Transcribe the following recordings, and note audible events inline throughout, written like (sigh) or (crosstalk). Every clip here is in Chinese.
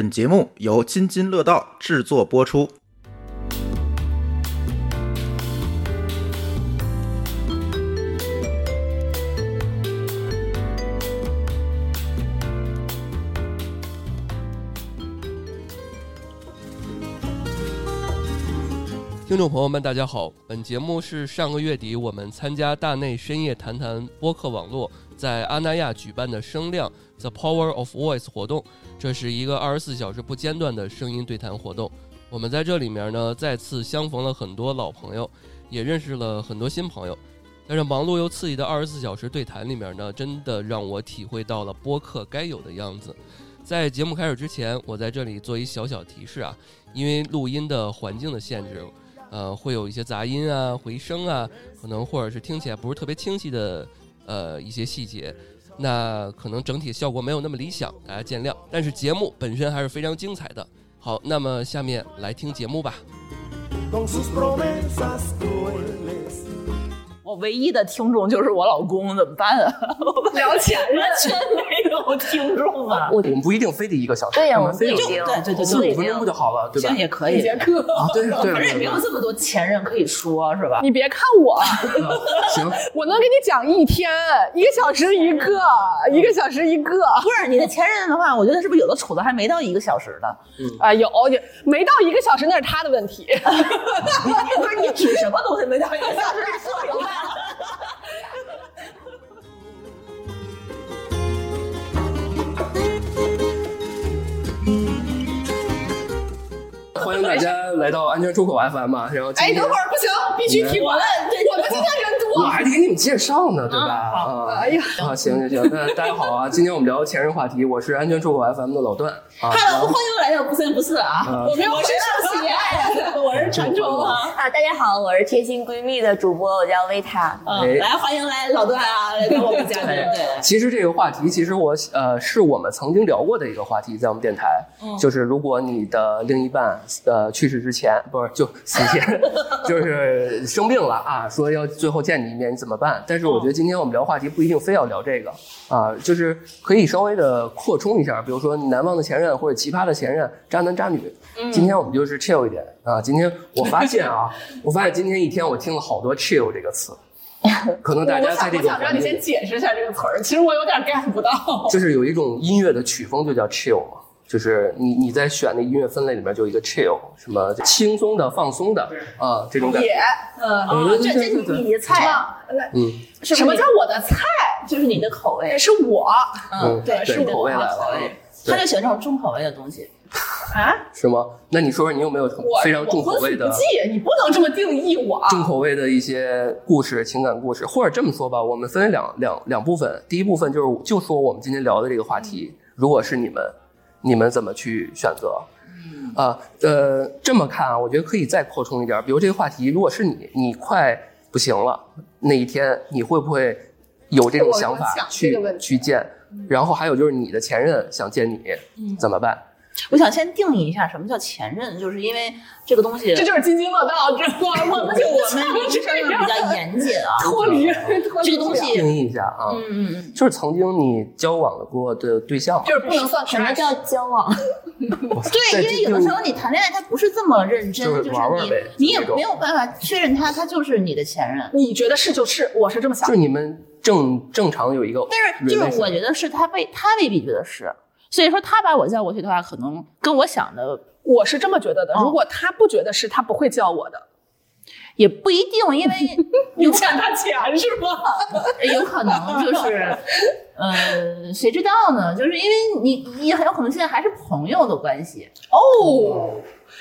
本节目由津津乐道制作播出。听众朋友们，大家好！本节目是上个月底我们参加大内深夜谈谈播客网络在阿那亚举办的声量 The Power of Voice 活动。这是一个二十四小时不间断的声音对谈活动。我们在这里面呢，再次相逢了很多老朋友，也认识了很多新朋友。在这忙碌又刺激的二十四小时对谈里面呢，真的让我体会到了播客该有的样子。在节目开始之前，我在这里做一小小提示啊，因为录音的环境的限制。呃，会有一些杂音啊、回声啊，可能或者是听起来不是特别清晰的呃一些细节，那可能整体效果没有那么理想，大家见谅。但是节目本身还是非常精彩的。好，那么下面来听节目吧。我唯一的听众就是我老公，怎么办啊？(laughs) 聊钱完全没有听众啊！我们不一定非得一个小时，对呀，我们非得就对对对，四五分钟不就好了，对吧？行也可以，节课啊，对对 (laughs) 反正也没有这么多前任可以说，是吧？你别看我，行，(laughs) 我能给你讲一天，一个小时一个，一个小时一个。不是你的前任的话，我觉得是不是有的处的还没到一个小时的？啊，有有没到一个小时那是他的问题。不是你指什么东西没到一个小时？你说明白欢迎大家来到安全出口 FM 啊，然后今哎，等会儿不行，必须提我们，我们今天人多。我还得给你们介绍呢，对吧？啊，哎呀，啊，行行行，那大家好啊，今天我们聊前任话题，我是安全出口 FM 的老段啊，然 Hello，欢迎来到不三不四啊！啊我没有我是喜爱，我是传说啊。啊，大家好，我是贴心闺蜜的主播，我叫维塔。嗯，哎来欢迎来老段啊，来到我们嘉宾。对，其实这个话题，其实我呃是我们曾经聊过的一个话题，在我们电台，就是如果你的另一半呃去世之前，不是就死前，(laughs) 就是生病了啊，说要最后见你一面，你怎么办？但是我觉得今天我们聊话题不一定非要聊这个啊，就是可以稍微的扩充一下，比如说你难忘的前任或者奇葩的前任、渣男渣女。今天我们就是 chill 一点啊。今天我发现啊，(laughs) 我发现今天一天我听了好多 chill 这个词，(laughs) 可能大家在这种环境想让你先解释一下这个词儿，其实我有点 get 不到。就是有一种音乐的曲风就叫 chill 嘛，就是你你在选的音乐分类里面就有一个 chill，什么轻松的、放松的啊这种感觉。也，嗯，这这是你的菜，嗯是不是什么叫我的菜？就是你的口味？是我嗯，对是我口味来了口，味，他就喜欢这种重口味的东西。啊，是吗？那你说说你有没有非常重口味的我婚死不继，你不能这么定义我。重口味的一些故事、情感故事，或者这么说吧，我们分为两两两部分。第一部分就是就说我们今天聊的这个话题，如果是你们，你们怎么去选择？啊，呃，这么看啊，我觉得可以再扩充一点。比如这个话题，如果是你，你快不行了那一天，你会不会有这种想法去去见？然后还有就是你的前任想见你，怎么办？我想先定义一下什么叫前任，就是因为这个东西，这就是津津乐道，这我？我们就我们比较严谨啊。脱离脱离这个东西定义一下啊，嗯嗯嗯，就是曾经你交往过的对象，就是不能算什么叫交往？对，因为有的时候你谈恋爱，他不是这么认真，就是就是你玩玩呗你也没有办法确认他，他就是你的前任。你觉得是就是，我是这么想就。是你们正正常有一个，但是就是我觉得是他未他未必觉得是，所以说他把我叫过去的话，可能跟我想的我是这么觉得的，哦如果他不觉得是，他不会叫我的。也不一定，因为 (laughs) 你欠他钱是吗？有可能就是，(laughs) 呃，谁知道呢？就是因为你你很有可能现在还是朋友的关系，哦，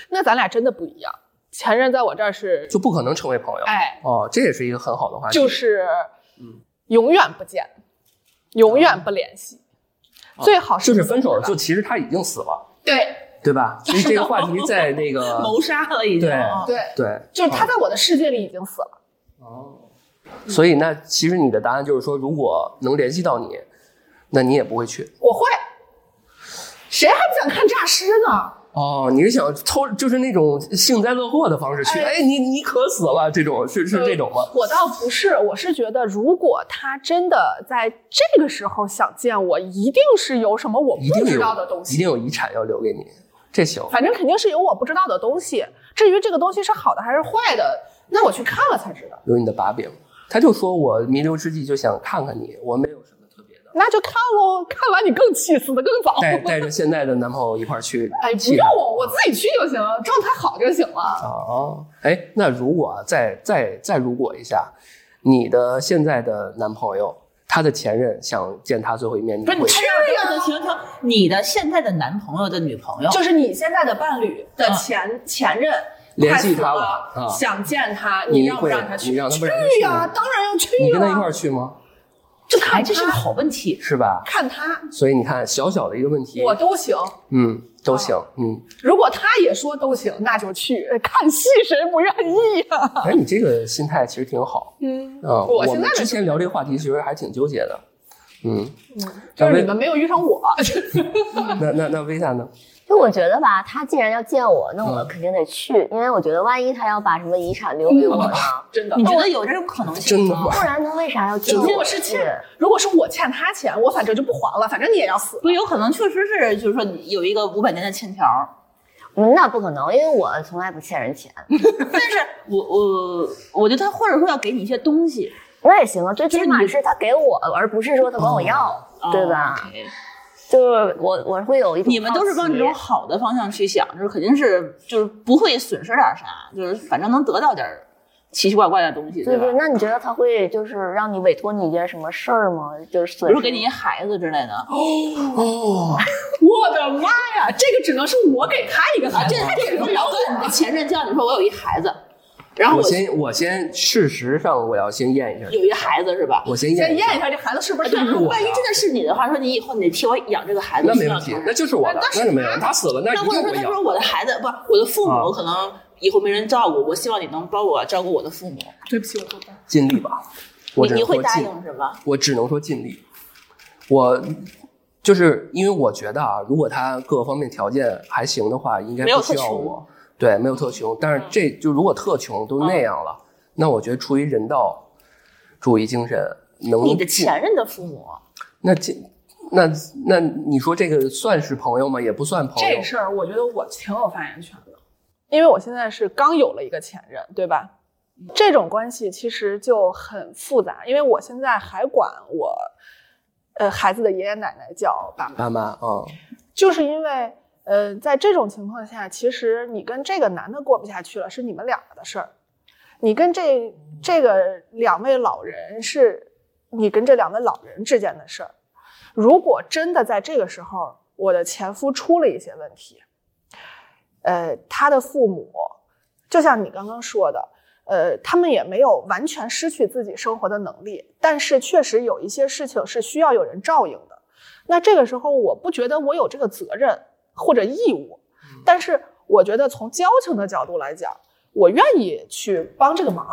那咱俩真的不一样。前任在我这儿是，就不可能成为朋友。哎，哦，这也是一个很好的话题。就是嗯永远不见，永远不联系，最好是就是分手了，就其实他已经死了，对对吧？所以这个话题在那个 (laughs) 谋杀了已经。对，对，就是他在我的世界里已经死了。哦，所以那其实你的答案就是说，如果能联系到你，那你也不会去。我会，谁还不想看诈尸呢？哦，你是想偷，就是那种幸灾乐祸的方式去，哎哎，你你渴死了，这种是是这种吗？我倒不是，我是觉得，如果他真的在这个时候想见我，一定是有什么我不知道的东西，一定有遗产要留给你，这行。反正肯定是有我不知道的东西。至于这个东西是好的还是坏的，那我去看了才知道。有你的把柄。他就说我弥留之际就想看看你，我没有那就看喽，看完你更气，死的更早。带带着现在的男朋友一块儿去哎，不气用我，我自己去就行了，状态好就行了。哦，哎，那如果啊再再再如果一下，你的现在的男朋友，他的前任想见他最后一面，你不是你去呀？停停，你的现在的男朋友的女朋友，就是你现在的伴侣的前、前任联系他了想见他，你让不让他去？去呀、当然要去呀、你跟他一块儿去吗？这还真是个好问题。是吧？看他，所以你看，小小的一个问题，我都行。嗯都行，嗯，如果他也说都行，那就去看戏，谁不愿意呀、哎，你这个心态其实挺好，嗯，啊，我现在之前聊这个话题，其实还挺纠结的，嗯，就是你们没有遇上我。(laughs) (laughs) 那那那薇娅呢？就我觉得吧，他既然要见我，那我嗯肯定得去，因为我觉得万一他要把什么遗产留给我呢，(laughs) 真的，你觉得有这种可能性真的吗？不然他为啥要见我？如果是欠，如果是我欠他钱，我反正就不还了，反正你也要死。不，有可能确实是，就是说你有一个五百年的欠条。嗯那不可能，因为我从来不欠人钱。(laughs) 但是我我我觉得他或者说要给你一些东西，那也行啊，最起码就是你是他给我，而不是说他管我要，对吧？就是我我会有一种你们都是往这种好的方向去想，就是肯定是就是不会损失点啥，就是反正能得到点奇奇怪怪的东西，吧对对，？那你觉得他会就是让你委托你一件什么事儿吗？就是比如说给你一孩子之类的，哦，(laughs) 我的妈呀，这个只能是我给他一个孩子，这这时候要跟你的前任叫你说我有一孩子，然后我我先我先事实上我要先验一下，有一个孩子是吧？我先验一下先验一，下这孩子是不是对，他的。万一真的是你的话，说你以后你得替我养这个孩子，那没问题，那就是我的，那是没有，他死了，那那或者说他说。我的孩子不，我的父母啊可能以后没人照顾，我希望你能帮我照顾我的父母。对不起，我做不到。尽力吧，我你你会答应是吧？我只能说尽力。我就是因为我觉得啊，如果他各方面条件还行的话，应该不需要我。对，没有特穷，但是这就如果特穷都那样了，那我觉得出于人道主义精神，能你的前任的父母，那这那那你说这个算是朋友吗？也不算朋友这。事儿，我觉得我挺有发言权的，因为我现在是刚有了一个前任，对吧？这种关系其实就很复杂，因为我现在还管我，呃，孩子的爷爷奶奶叫爸妈，爸妈啊，就是因为，呃，在这种情况下，其实你跟这个男的过不下去了，是你们两个的事儿；你跟这这个两位老人是，你跟这两位老人之间的事儿。如果真的在这个时候，我的前夫出了一些问题，呃，他的父母，就像你刚刚说的，呃，他们也没有完全失去自己生活的能力，但是确实有一些事情是需要有人照应的。那这个时候，我不觉得我有这个责任或者义务，但是我觉得从交情的角度来讲，我愿意去帮这个忙，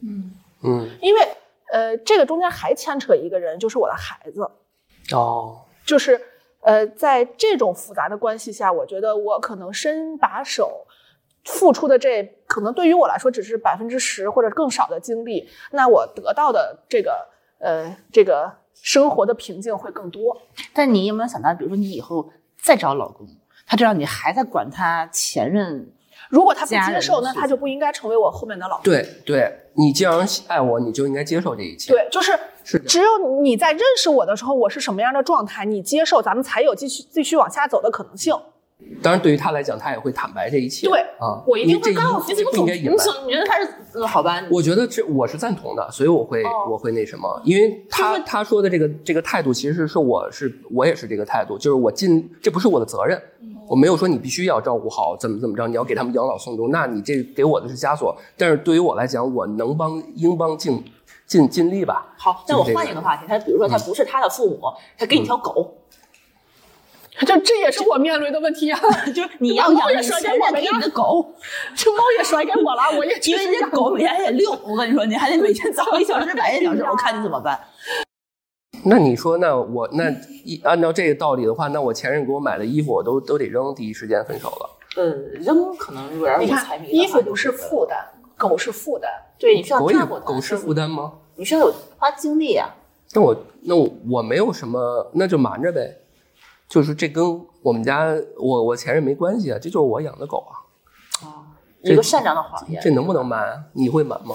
嗯嗯，因为呃，这个中间还牵扯一个人，就是我的孩子。哦，就是呃，在这种复杂的关系下，我觉得我可能伸把手付出的这，可能对于我来说只是百分之十或者更少的精力，那我得到的这个呃这个生活的平静会更多。但你有没有想到，比如说你以后再找老公，他知道你还在管他前任，如果他不接受，那他就不应该成为我后面的老公。对对，你既然爱我，你就应该接受这一切。对，就是是的只有你在认识我的时候，我是什么样的状态，你接受，咱们才有继续继续往下走的可能性。当然，对于他来讲，他也会坦白这一切。对啊，我一定会你这告诉这不应该隐瞒。你觉得他是呃好吧？我觉得这我是赞同的，所以我会、哦我会那什么，因为他他说的这个这个态度，其实是我是我也是这个态度，就是我尽这不是我的责任，我没有说你必须要照顾好怎么怎么着，你要给他们养老送终，那你这给我的是枷锁，但是对于我来讲，我能帮应帮尽尽尽力吧。好，那我换一个话题，他比如说他不是他的父母，他给你条狗，这这也是我面临的问题啊！(laughs) 就是你要养你也甩给前任给我们呀你的狗，这猫也甩给我了，我也因为你这狗每天还得遛，我跟你说，你还得每天早一小时晚一小时，我看你怎么办。(laughs) 那你说，那我那一按照这个道理的话，那我前任给我买的衣服，我都都得扔，第一时间分手了。呃，扔可能有点你看，衣服不是负担，狗是负担。对你需要狗也照顾它，狗是负担吗？你需要有花精力啊。那我那我我没有什么，那就瞒着呗。就是这跟我们家我我前任没关系啊，这就是我养的狗啊。一个善良的谎言，这能不能瞒啊？你会瞒吗？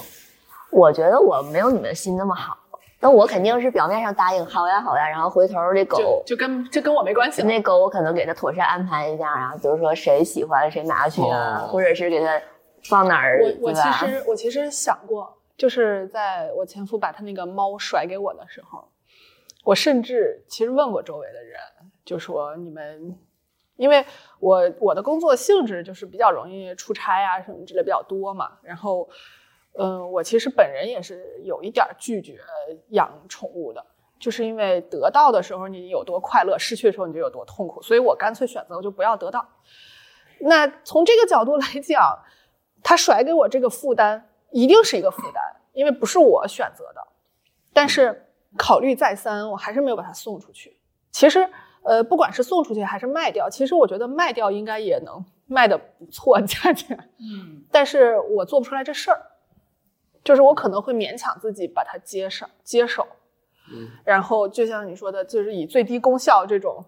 我觉得我没有你们心那么好，那我肯定是表面上答应好呀好呀，然后回头这狗就跟就跟我没关系了。那狗我可能给它妥善安排一下啊，比如说谁喜欢谁拿去啊，哦或者是给它放哪儿，我我其？实我其实想过，就是在我前夫把他那个猫甩给我的时候，我甚至其实问过周围的人，就说你们，因为我我的工作性质就是比较容易出差啊什么之类比较多嘛，然后，嗯，我其实本人也是有一点拒绝养宠物的。就是因为得到的时候你有多快乐，失去的时候你就有多痛苦，所以我干脆选择就不要得到。那从这个角度来讲，他甩给我这个负担一定是一个负担，因为不是我选择的。但是考虑再三，我还是没有把它送出去。其实，呃，不管是送出去还是卖掉，其实我觉得卖掉应该也能卖的不错 (laughs) 价钱。嗯，但是我做不出来这事儿，就是我可能会勉强自己把它接上接手，嗯，然后就像你说的，就是以最低功效这种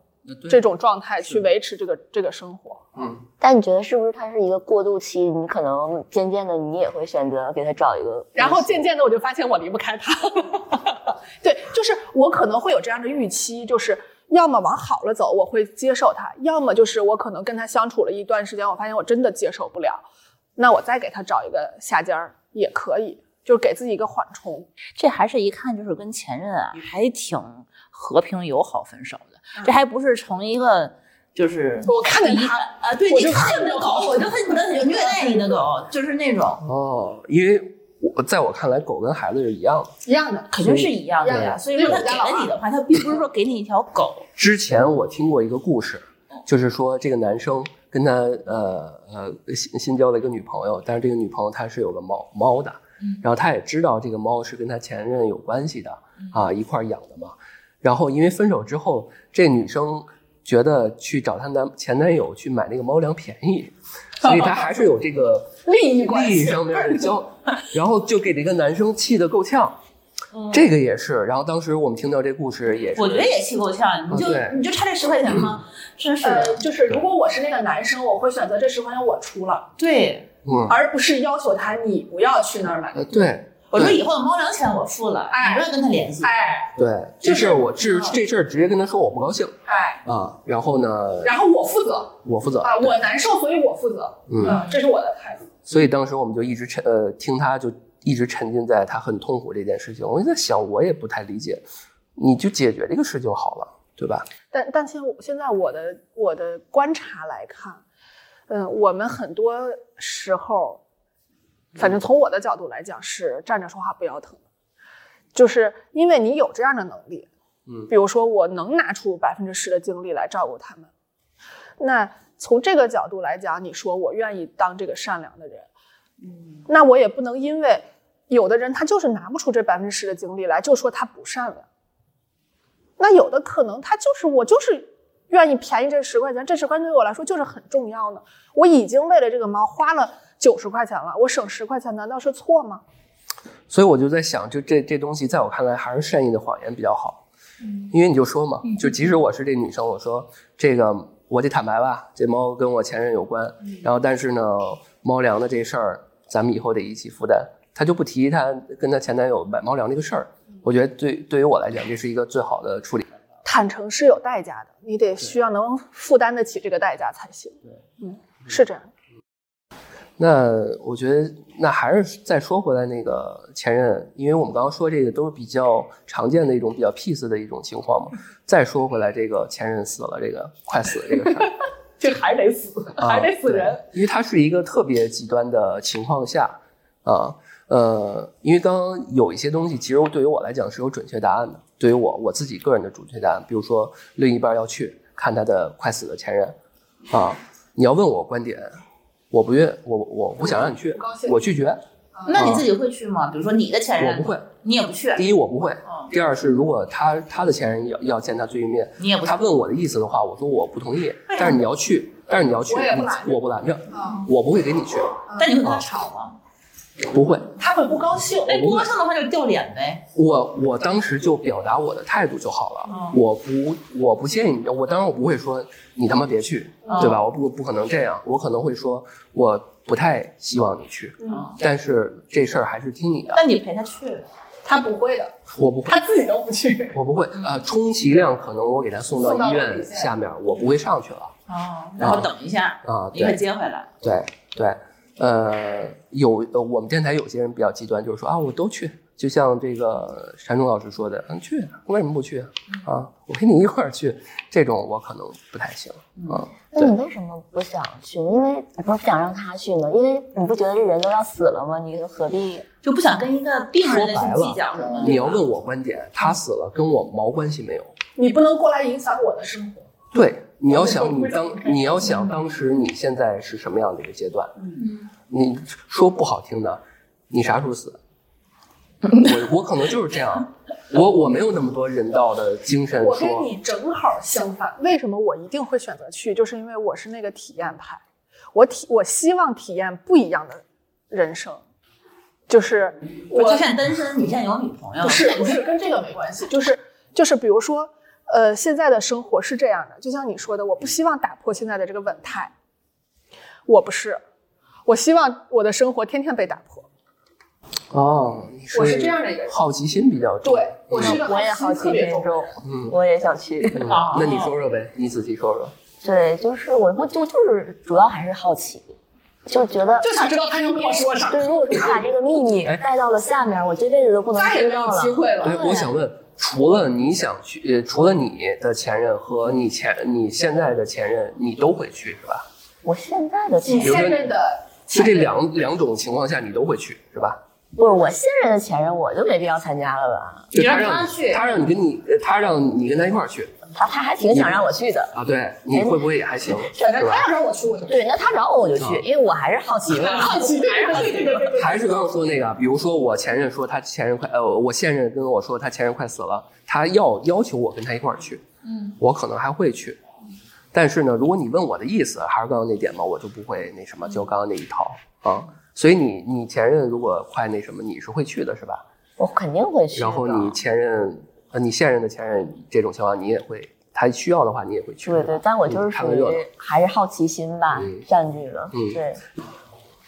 这种状态去维持这个这个生活。嗯，但你觉得是不是它是一个过渡期？你可能渐渐的你也会选择给他找一个，然后渐渐的我就发现我离不开他。(laughs) 对，就是我可能会有这样的预期，就是要么往好了走，我会接受他；要么就是我可能跟他相处了一段时间，我发现我真的接受不了，那我再给他找一个下家儿也可以，就是给自己一个缓冲。这还是一看就是跟前任啊还挺和平友好分手的，这还不是从一个就是我看见他。啊，对你看见你的狗，我就恨不得虐待你的狗，就是那种。哦，因为我在我看来，狗跟孩子是一样的。一样的，肯定是一样的呀。所以说他给了你的话，他并不是说给你一条狗，之前我听过一个故事，就是说这个男生跟他呃呃新新交了一个女朋友，但是这个女朋友她是有个猫猫的，然后他也知道这个猫是跟他前任有关系的啊，一块养的嘛。然后因为分手之后，这女生觉得去找她男前男友去买那个猫粮便宜，所以他 (laughs) 还是有这个利益关系。利益上面的交，然后就给这个男生气得够呛。这个也是，然后当时我们听到这故事也是，我觉得也气够呛。你就对你就差这十块钱吗？(laughs) 真是呃，就是如果我是那个男生，我会选择这十块钱我出了，对。嗯，而不是要求他你不要去那儿买。呃，对，我说以后的猫粮钱我付了，哎你不要跟他联系。哎对，这就是事儿我这这事儿直接跟他说我不高兴哎，啊，然后呢，然后我负责我负责啊，我难受，所以我负责。嗯，这是我的态度。所以当时我们就一直沉呃听他就一直沉浸在他很痛苦这件事情，我就在想，我也不太理解，你就解决这个事就好了，对吧？但但现现在我的我的观察来看，嗯，我们很多时候，反正从我的角度来讲是站着说话不腰疼，就是因为你有这样的能力，嗯比如说我能拿出百分之十的精力来照顾他们，那从这个角度来讲，你说我愿意当这个善良的人，嗯，那我也不能因为有的人他就是拿不出这百分之十的精力来，就说他不善良。那有的可能他就是我就是愿意便宜这十块钱，这十块钱对我来说就是很重要的。我已经为了这个猫花了九十块钱了，我省十块钱难道是错吗？所以我就在想，就这这东西，在我看来还是善意的谎言比较好，因为你就说嘛，就即使我是这女生，我说这个我得坦白吧，这猫跟我前任有关，然后但是呢，猫粮的这事儿咱们以后得一起负担，她就不提她跟她前男友买猫粮这个事儿，我觉得对对于我来讲，这是一个最好的处理。坦诚是有代价的，你得需要能负担得起这个代价才行。对嗯，是这样。那我觉得，那还是再说回来那个前任，因为我们刚刚说这个都是比较常见的一种比较 peace 的一种情况嘛。再说回来，这个前任死了，这个快死这个事儿，(laughs) 这还得死，还得死人。啊因为它是一个特别极端的情况下啊，呃，因为刚刚有一些东西，其实对于我来讲是有准确答案的，对于我我自己个人的准确答案，比如说另一半要去看他的快死的前任啊，你要问我观点，我不愿我我不想让你去不高，兴我拒绝那你自己会去吗？比如说你的前任，我不会。你也不去，第一我不会嗯，第二是如果他他的前任要要见他最后一面，你也不他问我的意思的话，我说我不同意，但是你要去，但是你要去，我不你拦着我不拦着，啊，我不会给你去，但你会跟他吵吗？不会。他会不高兴。哎，不高兴的话就掉脸呗。我我当时就表达我的态度就好了，嗯我不我不建议你，我当然我不会说你他妈别去，嗯对吧？我不不可能这样，我可能会说我不太希望你去，嗯，但是这事儿还是听你的，那你陪他去，他不会的，我不会。他自己都不去。我不会，呃，充其量可能我给他送到医院下下面，我不会上去了哦，然后等一下，啊。你可接回来。对对，呃，有呃我们电台有些人比较极端，就是说啊，我都去，就像这个山中老师说的，嗯，去，为什么不去啊？我陪你一块儿去，这种我可能不太行啊。那你为什么不想去？因为不是不想让他去呢？因为你不觉得这人都要死了吗？你何必？就不想跟一个病人去计较什么，你要问我观点，他死了跟我毛关系没有。你不能过来影响我的生活。对，你要想你当你要想当时你现在是什么样的一个阶段？嗯，你说不好听的，你啥时候死？(laughs) 我我可能就是这样，我我没有那么多人道的精神我跟说，你正好相反。为什么我一定会选择去？就是因为我是那个体验派，我体我希望体验不一样的人生。就是我他现在单身，你现在有女朋友，不是不是 (laughs) 跟这个没关系，就是就是比如说，呃，现在的生活是这样的，就像你说的，我不希望打破现在的这个稳态，我不是，我希望我的生活天天被打破。哦，你我是这样的一个人好奇心比较重。对，我是一个我也好奇奇特别重。心重，嗯我也想去。那你说说呗，你仔细说说。对，就是我不就就是主要还是好奇，就觉得就想知道他能跟我说啥，对，如果说把这个秘密哎带到了下面，我这辈子都不能再也没有知道了。机会了。哎，我想问，除了你想去，呃，除了你的前任和你前你现在的前任，你都会去是吧？我现在的前你现任的就这两两种情况下，你都会去是吧？不是我现任的前任，我就没必要参加了吧？就你让让他去他让你跟你，呃他让你跟他一块儿去他他还挺想让我去的。啊？对，你会不会也还行？是吧反正他？要让我去，我就。对，那他找我我就去，啊因为我还是好奇嘛。(laughs) 好奇，对对对对对对。还是刚刚说那个，比如说我前任说他前任快，呃，我现任跟我说他前任快死了，他要要求我跟他一块儿去，嗯，我可能还会去。但是呢，如果你问我的意思，还是刚刚那点嘛，我就不会那什么，就刚刚那一套啊。所以你你前任如果快那什么，你是会去的是吧？我肯定会去。然后你前任呃你现任的前任这种情况，你也会，他需要的话你也会去。对对，但我就是属于还是好奇心吧，嗯占据了。嗯对，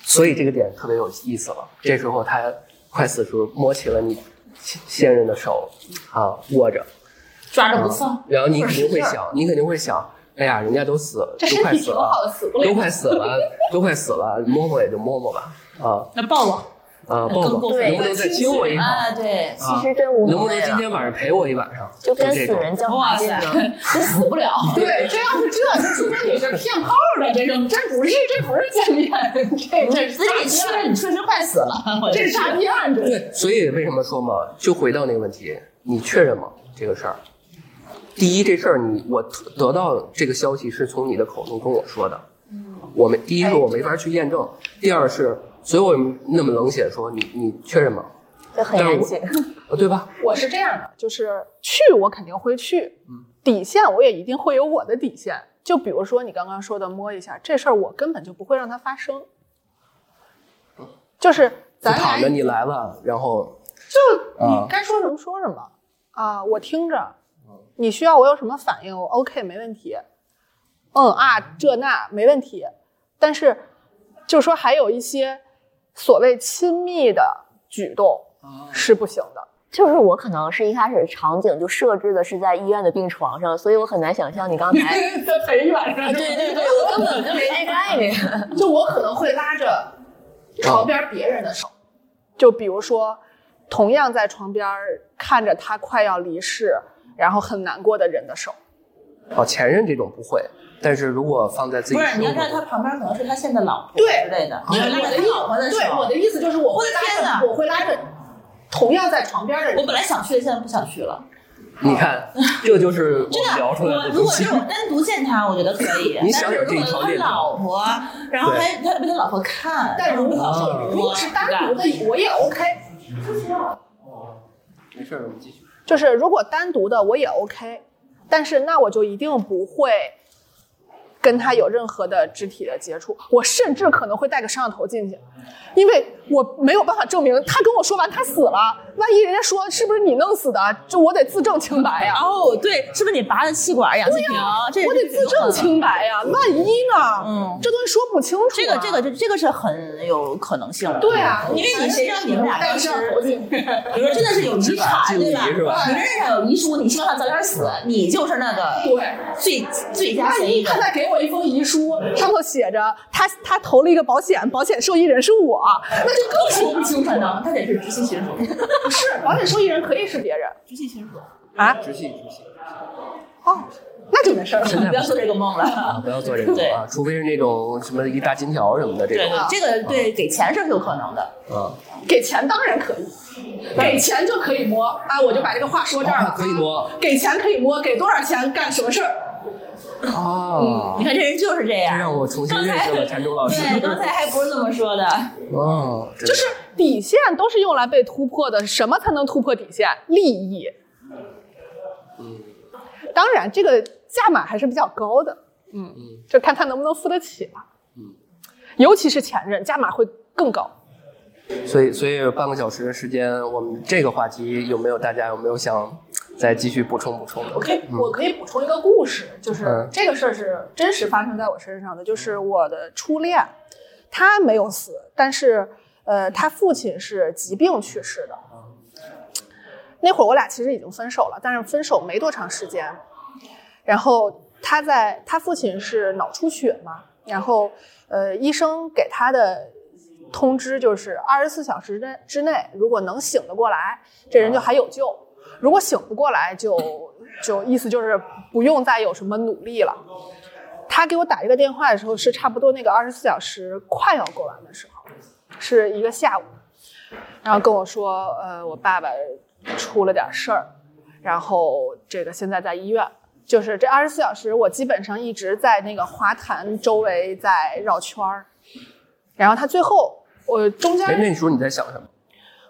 所以这个点特别有意思了。这时候他快死的时候摸起了你现现任的手，啊，握着，抓着不放。然后你肯定会想，你肯定会想，哎呀，人家都死了，都快死了。都快死了，都快死了，摸摸也就摸摸吧，啊那抱抱啊，抱抱，能不能再亲我一口？啊，对，其实真无能不能今天晚上陪我一晚上？就跟死这种人较哇塞，滑劲呢。这死不了。(laughs) 对，这要是这，说明你是骗炮的，这种，这不是，这不是见面，这 (laughs) 这是诈骗你确实快死了，(laughs) 这是诈骗，这。对，所以为什么说嘛，就回到那个问题，你确认吗？这个事儿，第一，这事儿你我得到这个消息是从你的口中跟我说的，我们第一是我没法去验证，第二是，所以我那么冷血说你你确认吗？就很严谨。呃对吧？我是这样的，就是去我肯定会去，嗯底线我也一定会有我的底线。就比如说你刚刚说的摸一下这事儿，我根本就不会让它发生。就是就咱躺着你来了，然后就啊你该说什么说什么啊，我听着。你需要我有什么反应，我 OK 没问题。嗯啊，这那没问题。但是，就说还有一些所谓亲密的举动是不行的。就是我可能是一开始场景就设置的是在医院的病床上，所以我很难想象你刚才。(laughs) 在陪一晚上，对对对，我根本就没这概念。(laughs) 就我可能会拉着床边别人的手，就比如说，同样在床边看着他快要离世，然后很难过的人的手。哦前任这种不会，但是如果放在自己不是，你要生活中，站他旁边可能是他现在老婆对之类的，你要拉着他老婆的手。对，我的意思就是我会我的天拉着，我会拉着同样在床边的人。我本来想去的，现在不想去了。你看，(laughs) 这就是我们聊出来我的如果是。我单独见他，我觉得可以。你但是想想这一如果他条链条老婆，然后还他被他老婆看，但如果啊如果是单独的，我也 OK。没事，我们继续。就是如果单独的我也 OK，但是那我就一定不会跟他有任何的肢体的接触，我甚至可能会带个摄像头进去，因为我没有办法证明他跟我说完他死了，万一人家说是不是你弄死的，这我得自证清白呀，哦，对，是不是你拔的气管、氧气瓶？这我得自证清白呀，万一呢？嗯这东西说不清楚啊、这个这个这这个是很有可能性的。对啊，因为你谁让你们俩当时，进去，(laughs) 比如说真的是有遗产，对吧？是吧你认识上有遗书，你希望他早点死，你就是那个对。最最佳万嫌疑人他。再给我一封遗书，上头写着他他投了一个保险，保险受益人是我，那就更说不清楚了。能他得是直系亲属，不是，保险受益人可以是别人直系亲属。啊？直系直系哦，那就没事儿了。你不要做这个梦了。啊，不要做这个梦啊，除非是那种什么一大金条什么的这种对对，这个对给钱是有可能的。啊，给钱当然可以，给钱就可以摸啊！我就把这个话说这儿了、啊可以摸，给钱可以摸，给多少钱干什么事儿？啊你，看这人就是这这样。让我重新认识了禅宗老师。对，刚才还不是这么说的。哦，就是底线都是用来被突破的，什么才能突破底线？利益。嗯当然这个价码还是比较高的，嗯嗯，就看他能不能付得起了。嗯，尤其是前任，价码会更高。所以，所以半个小时的时间，我们这个话题有没有大家有没有想再继续补充补充的？我可以，我可以补充一个故事，就是嗯这个事儿是真实发生在我身上的，就是我的初恋，他没有死，但是呃，他父亲是疾病去世的。那会儿我俩其实已经分手了，但是分手没多长时间，然后他在他父亲是脑出血嘛，然后呃，医生给他的通知就是二十四小时之之内，如果能醒得过来，这人就还有救；如果醒不过来就，就意思就是不用再有什么努力了。他给我打这个电话的时候是差不多那个二十四小时快要过完的时候，是一个下午，然后跟我说，呃，我爸爸出了点事儿，然后这个现在在医院。就是这二十四小时，我基本上一直在那个花坛周围在绕圈儿，然后他最后我中间哎，那时候你在想什么？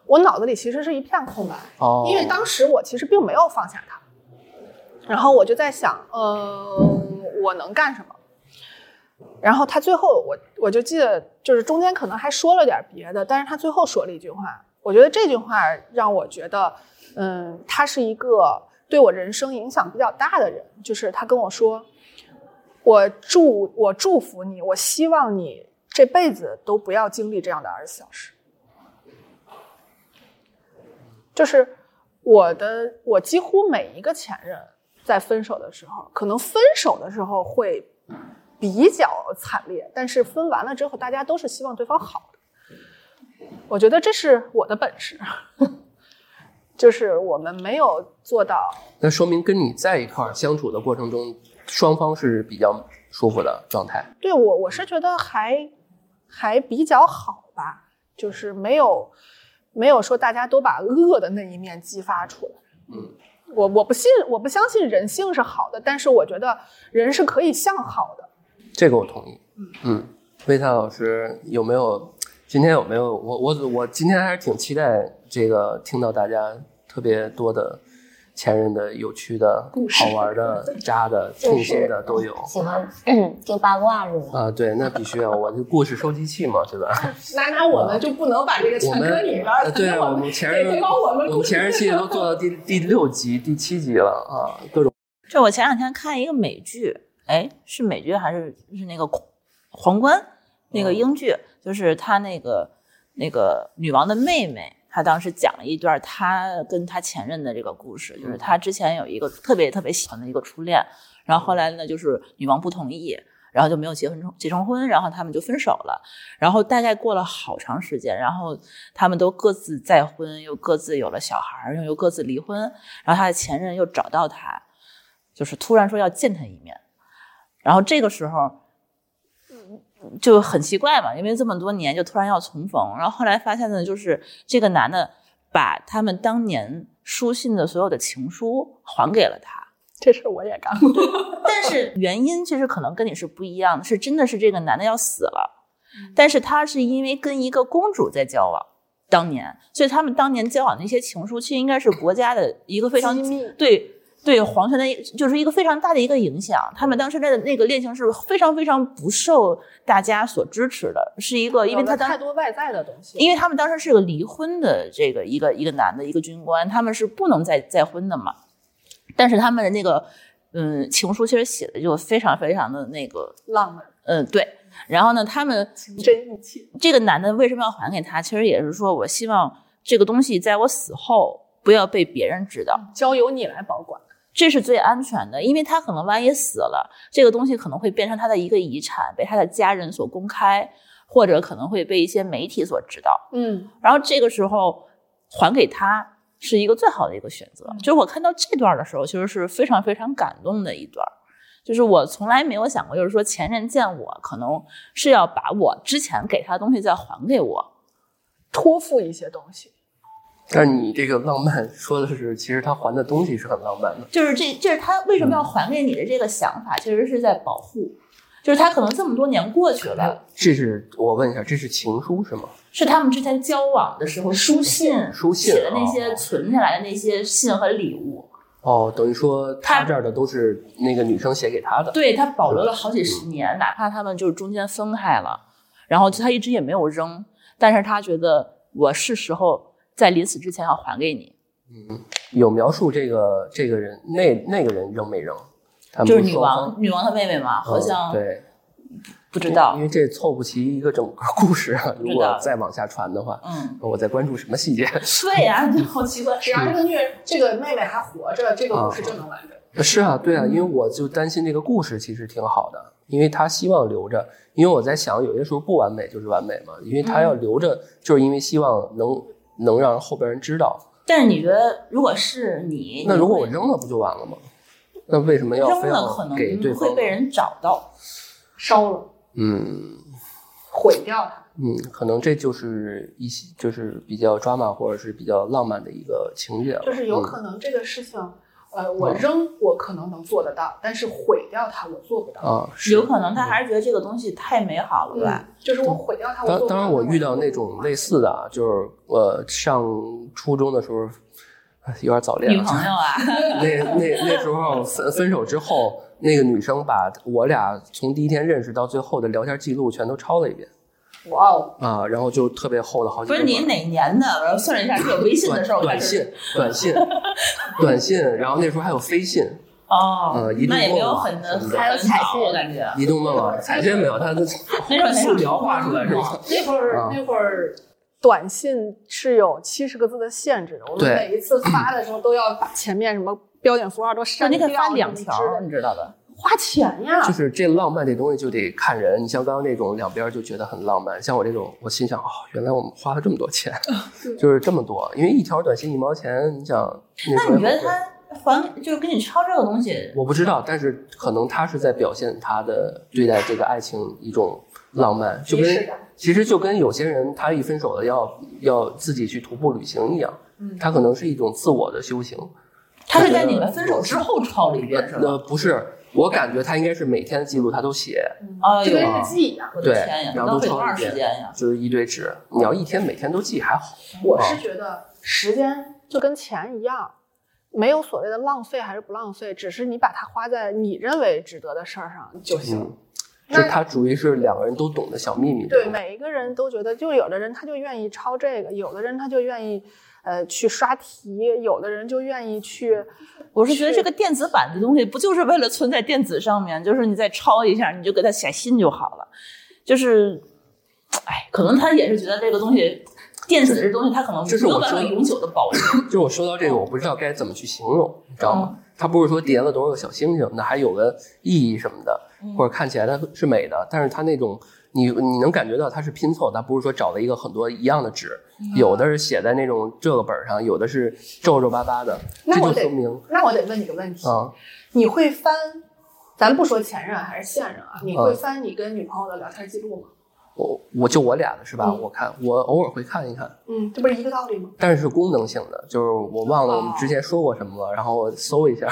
我脑子里其实是一片空白，哦，因为当时我其实并没有放下他，然后我就在想，嗯、我能干什么？然后他最后我我就记得，就是中间可能还说了点别的，但是他最后说了一句话，我觉得这句话让我觉得，嗯，他是一个对我人生影响比较大的人，就是他跟我说，我祝我祝福你，我希望你这辈子都不要经历这样的二十四小时。就是我的，我几乎每一个前任在分手的时候，可能分手的时候会比较惨烈，但是分完了之后，大家都是希望对方好的。我觉得这是我的本事，(laughs) 就是我们没有做到。那说明跟你在一块儿相处的过程中，双方是比较舒服的状态。对我，我是觉得还还比较好吧，就是没有没有说大家都把恶的那一面激发出来。嗯，我我不信，我不相信人性是好的，但是我觉得人是可以向好的。这个我同意。嗯，魏灿老师有没有？今天有没有？我我我今天还是挺期待这个听到大家特别多的前任的有趣的、好玩的、(laughs) 渣的、痛心的都有。喜欢嗯听八卦是吗？啊，对，那必须要，我这故事收集器嘛，对吧？(laughs) 那那我们就不能把这个我全们搁你这儿，呃对啊，(laughs) 我我们前任我们前任系列都做到第第六集、第七集了啊，各种就我前两天看一个美剧，哎，是美剧还是是那个皇皇冠那个英剧？就是他那个那个女王的妹妹，她当时讲了一段他跟他前任的这个故事，就是他之前有一个特别特别喜欢的一个初恋，然后后来呢，就是女王不同意。然后就没有结婚成结成婚，然后他们就分手了。然后大概过了好长时间，然后他们都各自再婚，又各自有了小孩，又又各自离婚。然后他的前任又找到他，就是突然说要见他一面。然后这个时候，就很奇怪嘛，因为这么多年就突然要重逢。然后后来发现呢，就是这个男的把他们当年书信的所有的情书还给了他。这事我也干过。(laughs) 但是原因其实可能跟你是不一样的，是真的是这个男的要死了，但是他是因为跟一个公主在交往，当年，所以他们当年交往那些情书，其实应该是国家的一个非常对对皇权的，就是一个非常大的一个影响。他们当时的那个恋情是非常非常不受大家所支持的，是一个因为他当太多外在的东西，因为他们当时是个离婚的这个一个一个男的一个军官，他们是不能再再婚的嘛。但是他们的那个嗯情书其实写的就非常非常的那个浪漫、嗯对。然后呢，他们情真意切。这个男的为什么要还给他？其实也是说我希望这个东西在我死后不要被别人知道，交由你来保管。这是最安全的，因为他可能万一死了，这个东西可能会变成他的一个遗产，被他的家人所公开，或者可能会被一些媒体所知道。嗯，然后这个时候还给他是一个最好的一个选择。就是我看到这段的时候，其实是非常非常感动的一段。就是我从来没有想过，就是说前任见我，可能是要把我之前给他的东西再还给我，托付一些东西。但是你这个浪漫说的是，其实他还的东西是很浪漫的。就是这，就是他为什么要还给你的这个想法，其实是在保护。就是他可能这么多年过去了，这是我问一下，这是情书是吗？是他们之前交往的时候书信书信写的那些哦存下来的那些信和礼物。哦，等于说他他这儿的都是那个女生写给他的。对他保留了好几十年，哪怕他们就是中间分开了，然后他一直也没有扔，但是他觉得我是时候在临死之前要还给你，嗯有描述这个这个人那那个人扔没扔？他们就是女王女王的妹妹嘛，好像嗯对，不知道因，为这凑不齐一个整个故事啊。如果再往下传的话，嗯，我在关注什么细节？(laughs) 对呀、好奇怪，只要这个女人、这个妹妹还活着，这个故事就能完整。是啊，对啊，因为我就担心这个故事其实挺好的，因为他希望留着，因为我在想，有些时候不完美就是完美嘛，因为他要留着，就是因为希望能能让后边人知道。但是你觉得，如果是你，那如果我扔了不就完了吗？那为什么要会扔了可能给对会？被人找到，烧了，嗯毁掉它。嗯，可能这就是一些就是比较 drama 或者是比较浪漫的一个情节了。就是有嗯可能这个事情，呃，我扔我可能能做得到，但是毁掉它我做不到。啊，是有可能他还是觉得这个东西太美好了吧？嗯，就是我毁掉它，我做不到。当当然，我遇到那种类似的啊，就是我上初中的时候，哎有点早恋了。女朋友啊，(laughs) 那那那时候分分手之后，那个女生把我俩从第一天认识到最后的聊天记录全都抄了一遍哇哦，啊，然后就特别厚的好几不是你哪年的？我算了一下，是有微信的时候短信、短信、(laughs) (laughs) 短信，然后那时候还有飞信，哦呃移，动那也没有很还有彩信我感觉。移动的网，彩信没有，它 (laughs) 的那时候素描画出来是吗？那会儿、啊那会儿短信是有七十个字的限制的，我们每一次发的时候都要把前面什么标点符号都删掉，你可以发两条你知道的。花钱呀。就是这浪漫这东西就得看人，你像刚刚那种两边就觉得很浪漫，像我这种，我心想哦，原来我们花了这么多钱，(laughs) 就是这么多，因为一条短信一毛钱，你想那你觉得他还就是跟你抄这个东西？我不知道，但是可能他是在表现他的对待这个爱情一种浪漫，就跟其实就跟有些人他一分手了要要自己去徒步旅行一样，嗯他可能是一种自我的修行。他是在你们分手之后抄了一遍是呃，吧？不是，我感觉他应该是每天记录他都写，哎呦就跟，日记一样。我的对天呀，然后都浪费多长抄时间呀？就是一堆纸。你要一天每天都记还好，我是觉得时间就跟钱一样，没有所谓的浪费还是不浪费，只是你把它花在你认为值得的事儿上就行。嗯，那就他属于是两个人都懂的小秘密。对，每一个人都觉得，就有的人他就愿意抄这个，有的人他就愿意呃去刷题，有的人就愿意去。我是觉得这个电子版的东西不就是为了存在电子上面，就是你再抄一下，你就给他写信就好了。就是，哎，可能他也是觉得这个东西，电子这东西他可能就是我没有办法说永久的保留。就是我说到这个，我不知道该怎么去形容，你知道嗯吗？他不是说叠了多少个小星星，那还有个意义什么的，嗯或者看起来它是美的，但是它那种你你能感觉到它是拼凑，它不是说找了一个很多一样的纸，嗯有的是写在那种这个本儿上，有的是皱皱巴巴的，这那我得就说明那我得问你个问题，啊，你会翻？咱不说前任还是现任啊，你会嗯翻你跟女朋友的聊天记录吗？我我就我俩的是吧？嗯我看我偶尔会看一看，嗯，这不是一个道理吗？但是功能性的，就是我忘了我们之前说过什么了，然后我搜一下，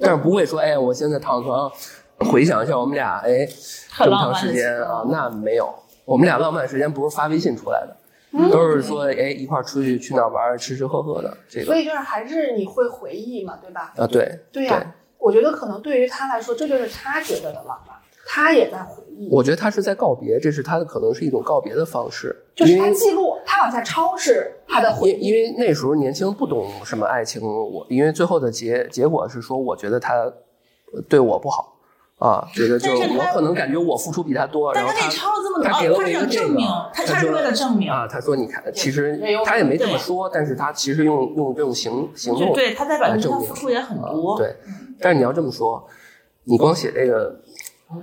但是不会说，哎，我现在躺床上回想一下我们俩，哎，这么长时间啊，那没有，我们俩浪漫时间不是发微信出来的，嗯。都是说，哎，一块儿出去去哪儿玩儿，吃吃喝喝的，这个。所以就是还是你会回忆嘛，对吧？啊，对对呀、我觉得可能对于他来说，这就是他觉得的浪漫，他也在回忆，我觉得他是在告别，这是他的可能是一种告别的方式，就是他记录，他往下抄是他的回忆。因因为那时候年轻不懂什么爱情，我因为最后的结结果是说，我觉得他呃对我不好啊，觉得就是我可能感觉我付出比他多，然后他但他给抄了这么多，他给了我一个这个要证明，，他他是为了证明，啊，他说你看，其实他也没这么说，但是他其实用用这种行行动对他在表明付出也很多，啊对，但是你要这么说，你光写这个，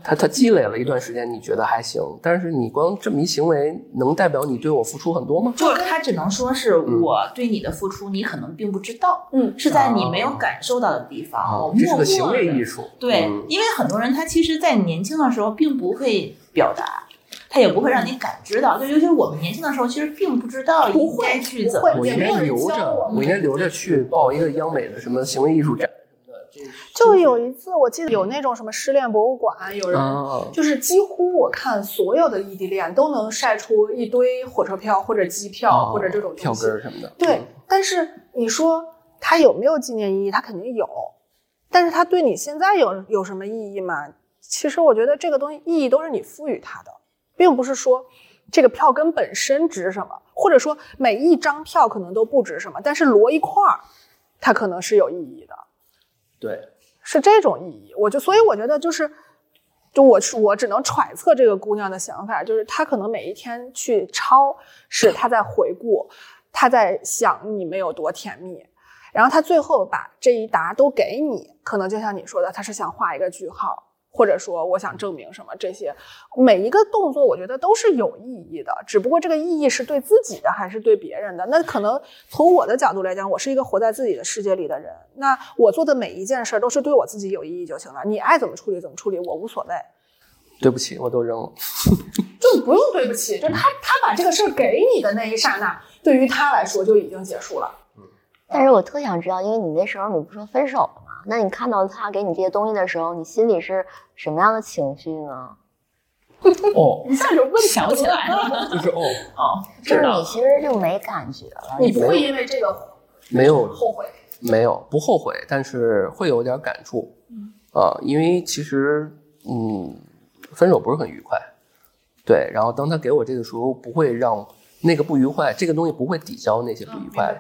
他他积累了一段时间，你觉得还行，但是你光这么一行为，能代表你对我付出很多吗？就是他只能说是我对你的付出，你可能并不知道，嗯，是在你没有感受到的地方，我啊，这是默个行为艺术。对，嗯因为很多人他其实，在年轻的时候并不会表达，他也不会让你感知到。就尤其是我们年轻的时候，其实并不知道应该去怎么我应该留着我，应该留着去报一个央美的什么行为艺术展就有一次，我记得有那种什么失恋博物馆，有人、啊，就是几乎我看所有的异地恋都能晒出一堆火车票或者机票、或者这种哦票。根什么的。对，但是你说它有没有纪念意义？它肯定有，但是它对你现在有有什么意义吗？其实我觉得这个东西意义都是你赋予它的，并不是说这个票根本身值什么，或者说每一张票可能都不值什么，但是摞一块儿，它可能是有意义的。对，是这种意义。我就所以我觉得就是，就我是我只能揣测这个姑娘的想法，就是她可能每一天去抄，是她在回顾，她在想你们有多甜蜜，然后她最后把这一沓都给你，可能就像你说的，她是想画一个句号。或者说，我想证明什么？这些每一个动作，我觉得都是有意义的，只不过这个意义是对自己的还是对别人的。那可能从我的角度来讲，我是一个活在自己的世界里的人，那我做的每一件事儿都是对我自己有意义就行了。你爱怎么处理怎么处理，我无所谓，对不起，我都扔了。(laughs) 就不用对不起。就是他他把这个事儿给你的那一刹那，对于他来说就已经结束了。但是我特想知道，因为你那时候你不说分手了吗？那你看到他给你这些东西的时候，你心里是什么样的情绪呢？(laughs) 哦，一下就问想起来了。(laughs) 就是哦，(laughs) 哦，就是你其实就没感觉了，你不会因为这个没有后悔。没有不后悔，但是会有点感触。啊，因为其实嗯，分手不是很愉快。对，然后当他给我这个时候，不会让那个不愉快，这个东西不会抵消那些不愉快。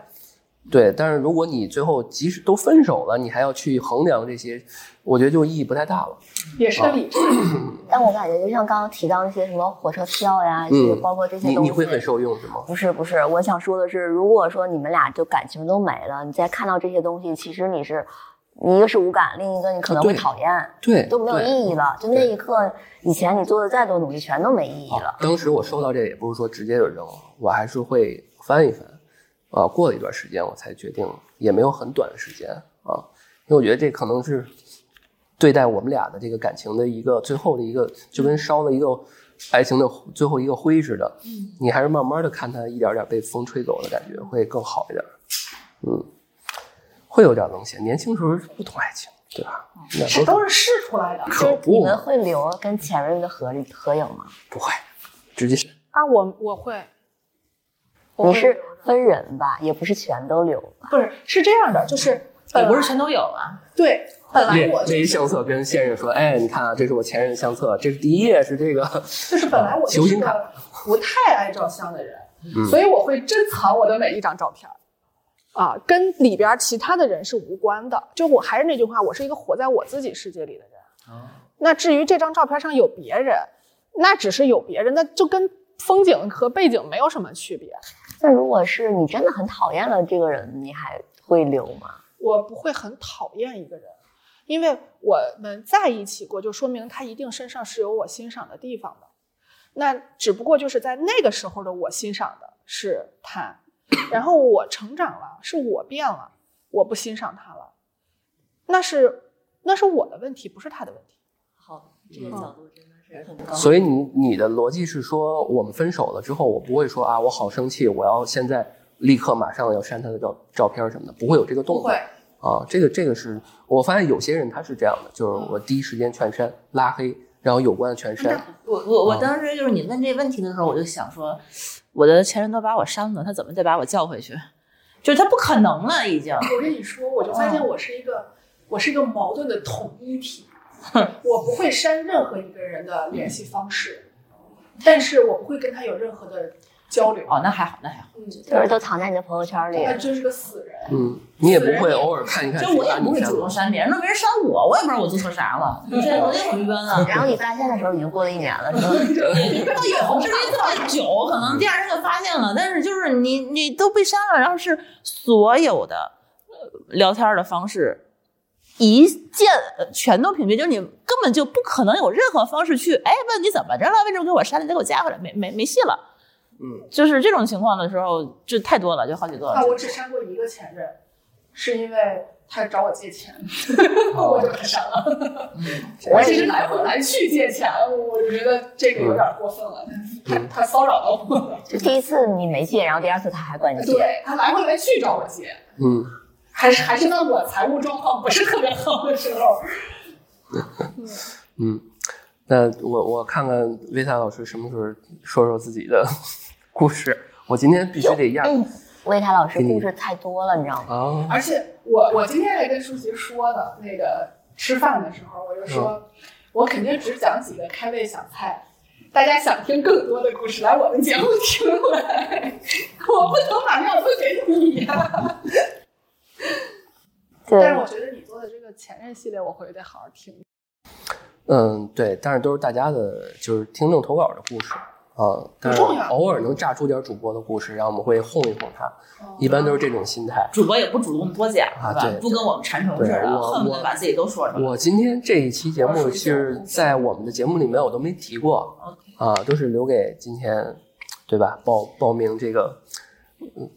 对，但是如果你最后即使都分手了，你还要去衡量这些，我觉得就意义不太大了。也是理智。(clears throat) 但我感觉就像刚刚提到那些什么火车票呀，嗯包括这些东西，你会很受用是吗？不是不是，我想说的是，如果说你们俩就感情都没了，你再看到这些东西，其实你是，你一个是无感，另一个你可能会讨厌，对，都没有意义了。就那一刻，以前你做的再多努力，全都没意义了。当时我收到这个也不是说直接就扔了，我还是会翻一翻，啊，过了一段时间我才决定，也没有很短的时间啊，因为我觉得这可能是对待我们俩的这个感情的一个最后的一个，就跟烧了一个爱情的最后一个灰似的，嗯你还是慢慢的看它一点点被风吹走的感觉会更好一点，嗯，会有点冷血，年轻时候不懂爱情，对吧？那这都是试出来的可你不你，们会留跟前任的合里合影吗？不会，直接啊！我我会，我你是分人吧，也不是全都留吧？不是是这样的？就是也本不是全都有啊。对，本来我这一相册，跟现任说：“哎，你看啊，这是我前任的相册，这是第一页是这个。就是本来我就是个不太爱照相的人，嗯所以我会珍藏我的每一张照片儿啊，跟里边其他的人是无关的。就我还是那句话，我是一个活在我自己世界里的人。那至于这张照片上有别人，那只是有别人，那就跟风景和背景没有什么区别。那如果是你真的很讨厌了这个人，你还会留吗？我不会很讨厌一个人，因为我们在一起过，就说明他一定身上是有我欣赏的地方的。那只不过就是在那个时候的我欣赏的是他，然后我成长了，是我变了，我不欣赏他了，那是那是我的问题，不是他的问题。好，这个角度真的是所以你你的逻辑是说，我们分手了之后，我不会说啊，我好生气，我要现在立刻马上要删他的照照片什么的，不会有这个动作不会，啊。这个这个是我发现有些人他是这样的，就是我第一时间全删拉黑，然后有关的全删。我我我啊当时就是你问这问题的时候，我就想说，我的前任都把我删了，他怎么再把我叫回去？就是他不可能了，已经。我跟你说，我就发现我是一个，我是一个矛盾的统一体。(laughs) 我不会删任何一个人的联系方式，但是我不会跟他有任何的交流。哦，那还好，那还好。嗯，就是都藏在你的朋友圈里他。就是个死人。嗯，你也不会偶尔看一看就我也不会。主动删，别人都没人删我，我也不知道我做错啥了。你这我也很冤啊。然后你发现的时候已经过了一年了，(laughs) 是吧？也倒也不至于这么久，可能第二天就发现了，但是就是你你都被删了，然后是所有的呃聊天的方式一键呃全都屏蔽，就是你根本就不可能有任何方式去哎问你怎么着了，为什么给我删了，再给我加回来，没没没戏了。嗯，就是这种情况的时候，就太多了，就好几个。啊，我只删过一个前任，是因为他找我借钱，(laughs) 我就给他删了。我其实来回来去借钱，我就觉得这个有点过分了，他他骚扰到我了。就第一次你没借，然后第二次他还管你借。对他来回来去找我借，嗯，还是还是在我财务状况不是特别好的时候。嗯，那我我看看维塔老师什么时候说说自己的故事。我今天必须得压嗯，维塔老师故事太多了，你知道吗？啊，而且我我今天还跟舒淇说的，那个吃饭的时候，我就说，我肯定只讲几个开胃小菜，大家想听更多的故事，来我们节目听来，我不能把料都给你呀、对但是我觉得你做的这个前任系列，我回去得好好听。嗯，对，但是都是大家的，就是听众投稿的故事啊，但是偶尔能炸出点主播的故事，然后我们会哄一哄他，一般都是这种心态。主播也不主动多讲，是吧啊对？不跟我们缠成似的，恨不得我把自己都说出来。我今天这一期节目，其实在我们的节目里面我都没提过啊，都是留给今天，对吧？报报名这个嗯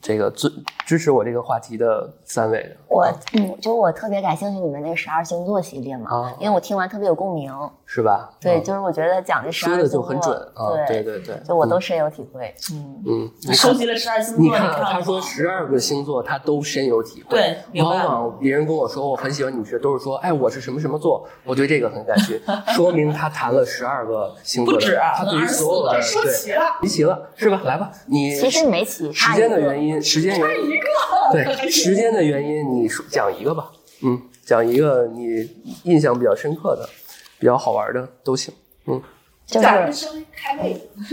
这个支支持我这个话题的三位的。我嗯，就我特别感兴趣你们那十二星座系列嘛，啊，因为我听完特别有共鸣。是吧？对，啊就是我觉得讲的十二星座说的就很准啊，对对，对对，就我都深有体会。嗯，嗯，你收看集了十二星座，你看啊，他说吗十二个星座他都深有体会。对明白往往别人跟我说我很喜欢你时，都是说，哎，我是什么什么座，我对这个很感兴趣，说明他谈了十二个星座的，不止啊他对于所有的说对齐了，齐齐了，是吧？来吧，你其实没齐，时间的。原因，时间原因，对时间的原因，你说讲一个吧，嗯，讲一个你印象比较深刻的、比较好玩的都行，嗯就是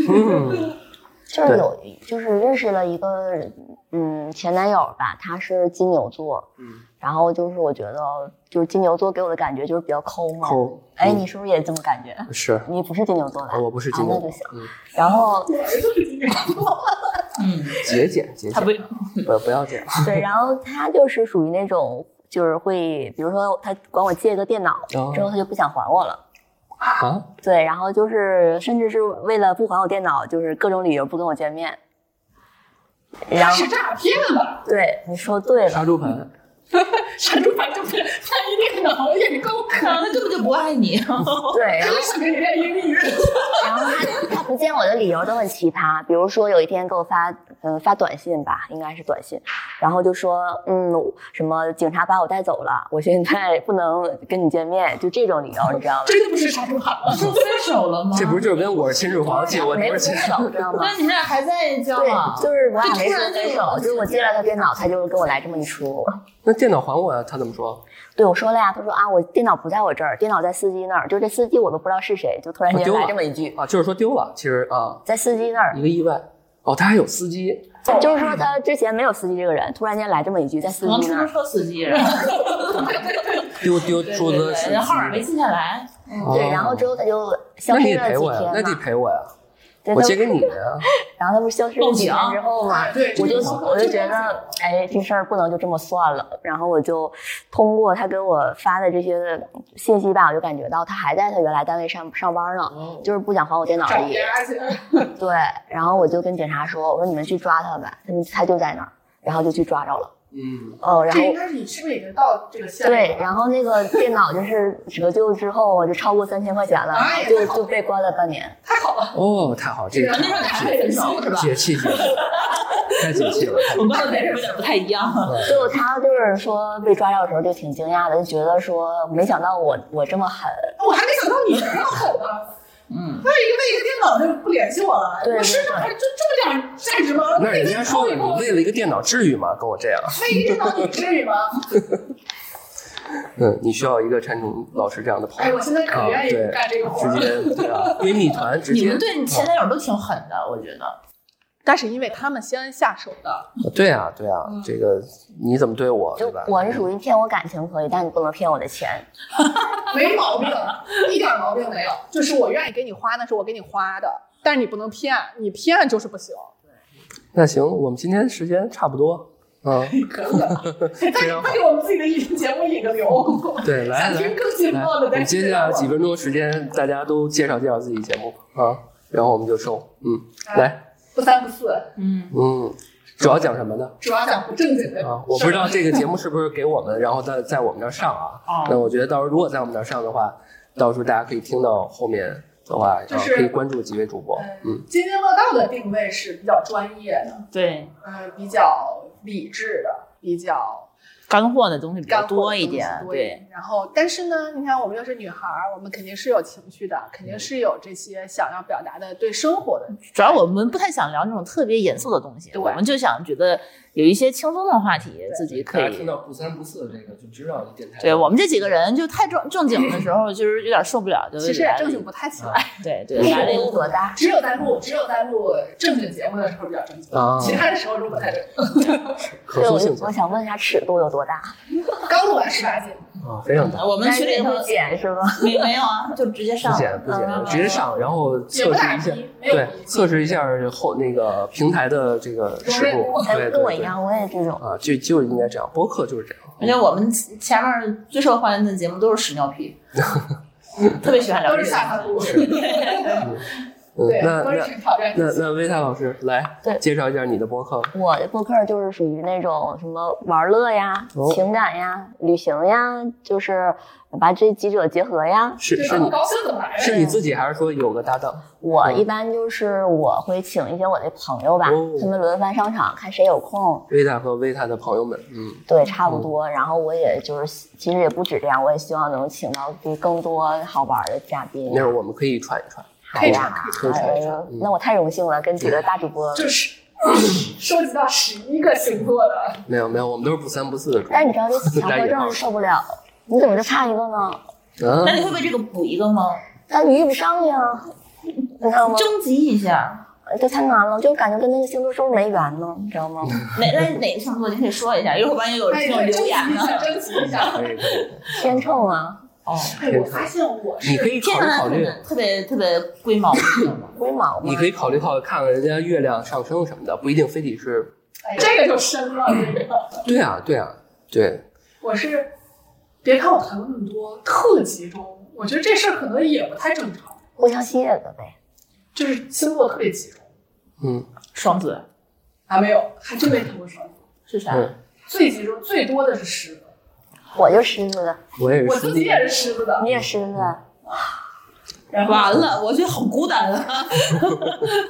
嗯 (laughs) 就是有就是认识了一个嗯前男友吧，他是金牛座，嗯，然后就是我觉得就是金牛座给我的感觉就是比较抠嘛。抠，哎，嗯你是不是也这么感觉？是，你不是金牛座的啊，我不是金牛座啊那就行。，嗯，然后嗯，(laughs) 节俭节他俭，不不不要这样，对，然后他就是属于那种就是会，比如说他管我借个电脑，哦之后他就不想还我了。啊，对，然后就是甚至是为了不还我电脑，就是各种理由不跟我见面。然后是诈骗吧？对你说对了，杀猪盘，杀猪盘就是他一电脑也够 (laughs) 可他根本就不爱你。(laughs) 对，然后他 (laughs) 他不见我的理由都很奇葩，比如说有一天给我发嗯发短信吧，应该是短信，然后就说嗯什么警察把我带走了，我现在不能跟你见面，就这种理由，你知道吗？真的不是杀猪盘了。是分手了吗？这不就是跟我是秦始皇借我没多少钱？分手，知道吗那？你们俩还在交对往，？就是我俩没说分手，就是我借了他电脑，他就跟我来这么一出。那电脑还我呀？他怎么说？对我说了呀，他说啊，我电脑不在我这儿，电脑在司机那儿，就这司机我都不知道是谁，就突然间丢来这么一句，啊，就是说丢了，其实啊，在司机那儿一，个意外。哦，他还有司机，就是说他之前没有司机这个人，突然间来这么一句，在司机那儿出租。车 (laughs) 司机，然后丢丢对出租车司机号码没记下来。对，然后之后他就消那你失了几得赔我呀，那得。赔我呀，我借给你的呀。(laughs) 然后他不是消失了几天之后嘛，对我就我就觉得，哎，这事儿不能就这么算了。然后我就通过他给我发的这些信息吧，我就感觉到他还在他原来单位上上班呢，就是不想还我电脑而已。对，然后我就跟警察说，我说你们去抓他吧，他们他就在那儿，然后就去抓着了。嗯，哦，然后这应该是你是不是已经到这个线了？对，然后那个电脑就是折旧之后就超过三千块钱了，哎就就被关了半年。太好了，哦，太好，这个那时候还很熟是吧？解气解气，太解气了。我们刚才有点不太一样。(laughs) 就他就是说被抓到的时候就挺惊讶的，就觉得说没想到我我这么狠，我还没想到你这么狠呢。嗯，那一个为一个电脑就不联系我了，我身上还就这么点价值吗？那人家说了，你为了一个电脑至于吗？跟我这样，为一个电脑你至于吗？(laughs) 嗯，你需要一个陈宠老师这样的朋友哎，友我现在可愿意啊对干这个活直了。接对啊，闺蜜团直接你们对你前男友都挺狠的，我觉得。但是因为他们先下手的，对啊对啊，这个你怎么对我就对吧？我是属于骗我感情可以，但你不能骗我的钱。(laughs) 没毛病，一点毛病没有。就是我愿意给你花，那是我给你花的，但是你不能骗，你骗就是不行。那行，我们今天时间差不多啊，(laughs) 可以 (laughs) 再给我们自己的引节目引个流。对，来来来，接下来几分钟时间，大家都介绍介绍自己节目啊，然后我们就收，嗯，来，不三不四，嗯，嗯，主要讲什么呢？主要讲不正经的啊，我不知道这个节目是不是给我们，然后在在我们这儿上啊。哦那我觉得到时候如果在我们这儿上的话，到时候大家可以听到后面的话，然后就是可以关注几位主播。嗯，津津乐道的定位是比较专业的，对，呃，比较理智的，比较干货的东西比较多一点。多一点。然后，但是呢，你看我们又是女孩儿，我们肯定是有情绪的，肯定是有这些想要表达的对生活的。主要我们不太想聊那种特别严肃的东西，对我们就想觉得有一些轻松的话题，自己可以。到不三不四这个，就知道电台对我们这几个人就太正正经的时候，(clears throat) 就是有点受不了，就其实正经不太起来，对对，(laughs) 来了一个多大？只有在录只有在录正经节目的时候比较正经，啊，其他的时候都不太正经。可塑性我我想问一下尺度有多大？刚录完十八斤，啊，非常大。我们群里头会剪是吧？没没有啊，就直接上不。剪不减，嗯直接上，然后测试一下对，测试一下后那个平台的这个尺度，哎对对对。跟我一样，我也这种。啊，就就应该这样，播客就是这样。而且我们前面最受欢迎的节目都是屎尿屁，(laughs) 特别喜欢聊这个。(laughs) 是下三路。(laughs) 嗯，对，那那那。那维塔老师来对介绍一下你的播客。我的播客就是属于那种什么玩乐呀、哦情感呀、旅行呀，就是把这几者结合呀。是是你高兴怎么来。是你自己还是说有个搭档？嗯我一般就是我会请一些我的朋友吧，哦他们轮番上场，看谁有空。维塔和维塔的朋友们，嗯，对，差不多。然后我也就是，其实也不止这样，我也希望能请到就更多好玩的嘉宾。那会儿我们可以串一传。可以呀可以传一哎传嗯那我太荣幸了，跟几个大主播。就是 (coughs) 收集到十一个星座的，(laughs) 没有没有，我们都是不三不四的主播。但是你知道这 (laughs) 强迫症是受不了，你怎么就差一个呢？嗯那你会为这个补一个吗？但你遇不上呀，你知道吗？征集一下，这太难了，就感觉跟那个星座是不是没缘呢？你知道吗？(laughs) 哪来哪个星座你可以说一下，一会儿万一有人，听众对，征集留言呢。征集一下。天秤啊，哦，哎，我发现我是你可以考虑考虑，特别特别龟毛？龟毛嘛。你可以考虑考虑看看人家月亮上升什么的，不一定非得是。哎这个就深了，这个。对啊对啊对，我是，别看我谈了那么多，特集中，我觉得这事儿可能也不太正常，互相吸引了呗。就是星座特别集中嗯双子啊，没有，还真没谈过双子，是啥？嗯，最集中最多的是狮子，我就狮子的，我也是狮子我自己也是狮子的你，也狮子的，然后完了，我觉得好孤单啊！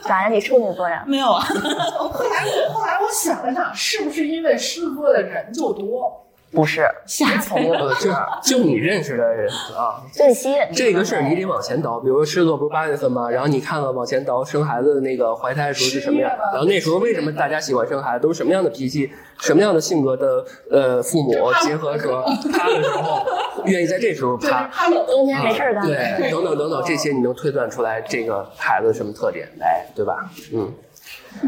咋呀？你处女座呀？没有啊，(laughs) 后来我后来我想了想，是不是因为狮子座的人就多？不是，下肯定不呃，就就你认识的人啊，最吸引的这个事儿你得往前倒。比如说狮子座不是八月份吗？然后你看了往前倒生孩子的那个怀胎的时候是什么样？然后那时候为什么大家喜欢生孩子，都是什么样的脾气、什么样的性格的呃父母结合说趴的时候愿意在这时候 (laughs) 就是趴。冬天没事儿干。对，等等等等，这些你能推断出来这个孩子什么特点来，对吧？嗯，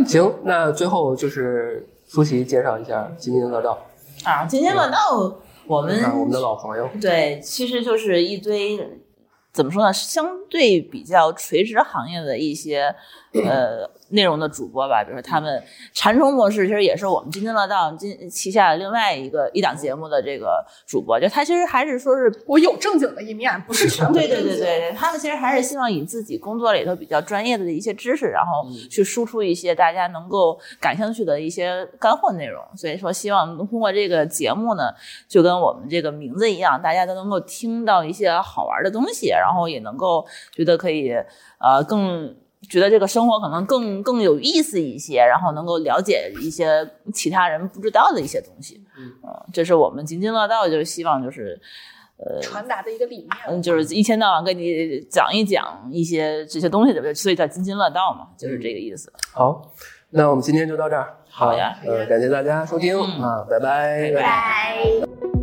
行，那最后就是舒淇介绍一下津津乐道，啊，津津乐道，我们啊，我们的老朋友，对，其实就是一堆怎么说呢？相对比较垂直行业的一些呃内容的主播吧，比如说他们馋虫模式，其实也是我们津津乐道今旗下的另外一个一档节目的这个主播，就他其实还是说是我有正经的一面，不是全部对对对对对，他们其实还是希望以自己工作里头比较专业的一些知识，然后去输出一些大家能够感兴趣的一些干货内容。所以说，希望通过这个节目呢，就跟我们这个名字一样，大家都能够听到一些好玩的东西，然后也能够觉得可以呃更。觉得这个生活可能更更有意思一些，然后能够了解一些其他人不知道的一些东西，嗯，这是我们津津乐道，就是希望就是，呃，传达的一个理念。嗯，就是一天到晚跟你讲一讲一些这些东西的，所以叫津津乐道嘛，就是这个意思。好，那我们今天就到这儿。好呀呃，感谢大家收听嗯啊，拜拜。拜拜拜。